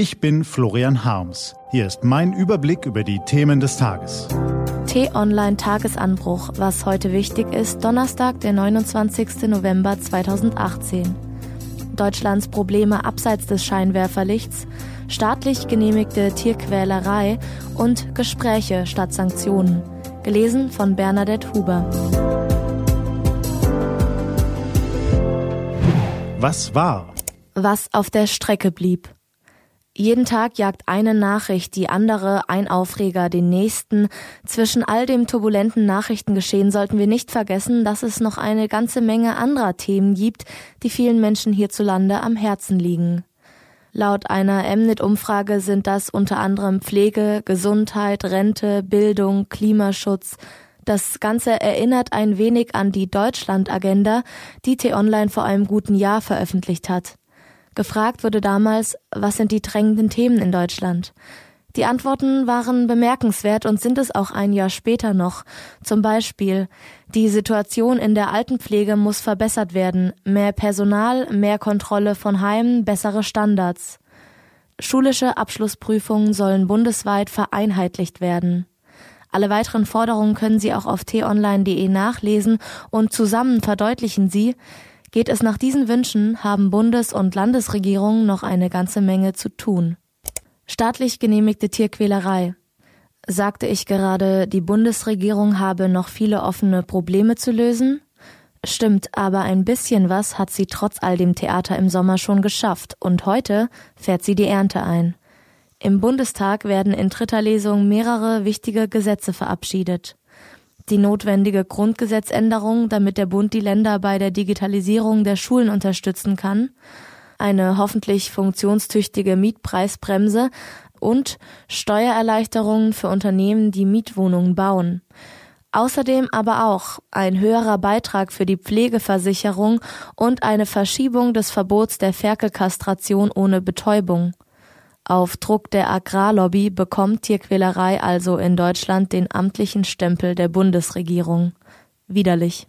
Ich bin Florian Harms. Hier ist mein Überblick über die Themen des Tages. T-Online Tagesanbruch, was heute wichtig ist, Donnerstag, der 29. November 2018. Deutschlands Probleme abseits des Scheinwerferlichts, staatlich genehmigte Tierquälerei und Gespräche statt Sanktionen. Gelesen von Bernadette Huber. Was war? Was auf der Strecke blieb. Jeden Tag jagt eine Nachricht die andere, ein Aufreger den nächsten. Zwischen all dem turbulenten Nachrichtengeschehen sollten wir nicht vergessen, dass es noch eine ganze Menge anderer Themen gibt, die vielen Menschen hierzulande am Herzen liegen. Laut einer Mnet-Umfrage sind das unter anderem Pflege, Gesundheit, Rente, Bildung, Klimaschutz. Das Ganze erinnert ein wenig an die Deutschland-Agenda, die T-Online vor einem guten Jahr veröffentlicht hat. Gefragt wurde damals, was sind die drängenden Themen in Deutschland? Die Antworten waren bemerkenswert und sind es auch ein Jahr später noch. Zum Beispiel, die Situation in der Altenpflege muss verbessert werden, mehr Personal, mehr Kontrolle von Heimen, bessere Standards. Schulische Abschlussprüfungen sollen bundesweit vereinheitlicht werden. Alle weiteren Forderungen können Sie auch auf t-online.de nachlesen und zusammen verdeutlichen sie, Geht es nach diesen Wünschen, haben Bundes- und Landesregierungen noch eine ganze Menge zu tun. Staatlich genehmigte Tierquälerei. Sagte ich gerade, die Bundesregierung habe noch viele offene Probleme zu lösen? Stimmt, aber ein bisschen was hat sie trotz all dem Theater im Sommer schon geschafft und heute fährt sie die Ernte ein. Im Bundestag werden in dritter Lesung mehrere wichtige Gesetze verabschiedet die notwendige Grundgesetzänderung, damit der Bund die Länder bei der Digitalisierung der Schulen unterstützen kann, eine hoffentlich funktionstüchtige Mietpreisbremse und Steuererleichterungen für Unternehmen, die Mietwohnungen bauen. Außerdem aber auch ein höherer Beitrag für die Pflegeversicherung und eine Verschiebung des Verbots der Ferkelkastration ohne Betäubung. Auf Druck der Agrarlobby bekommt Tierquälerei also in Deutschland den amtlichen Stempel der Bundesregierung. Widerlich.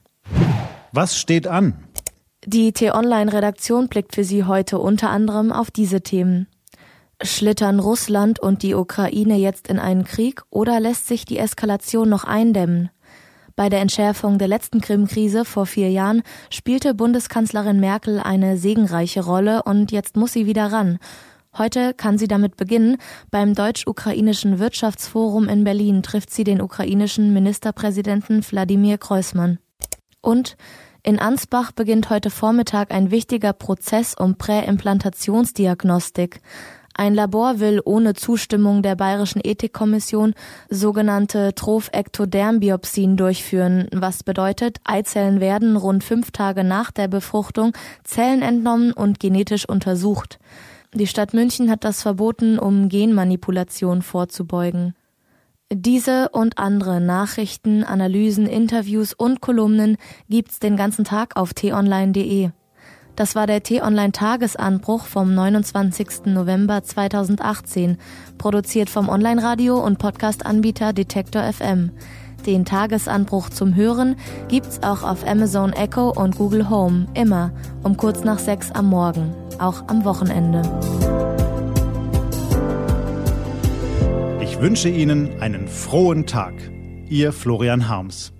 Was steht an? Die T-Online-Redaktion blickt für Sie heute unter anderem auf diese Themen. Schlittern Russland und die Ukraine jetzt in einen Krieg oder lässt sich die Eskalation noch eindämmen? Bei der Entschärfung der letzten Krim-Krise vor vier Jahren spielte Bundeskanzlerin Merkel eine segenreiche Rolle und jetzt muss sie wieder ran. Heute kann sie damit beginnen. Beim Deutsch-Ukrainischen Wirtschaftsforum in Berlin trifft sie den ukrainischen Ministerpräsidenten Wladimir Kreusmann. Und in Ansbach beginnt heute Vormittag ein wichtiger Prozess um Präimplantationsdiagnostik. Ein Labor will ohne Zustimmung der Bayerischen Ethikkommission sogenannte Trophektodermbiopsien durchführen, was bedeutet, Eizellen werden rund fünf Tage nach der Befruchtung Zellen entnommen und genetisch untersucht. Die Stadt München hat das verboten, um Genmanipulation vorzubeugen. Diese und andere Nachrichten, Analysen, Interviews und Kolumnen gibt's den ganzen Tag auf t-online.de. Das war der T-Online Tagesanbruch vom 29. November 2018, produziert vom Online-Radio und Podcast-Anbieter Detektor FM. Den Tagesanbruch zum Hören gibt's auch auf Amazon Echo und Google Home, immer um kurz nach sechs am Morgen, auch am Wochenende. Ich wünsche Ihnen einen frohen Tag. Ihr Florian Harms.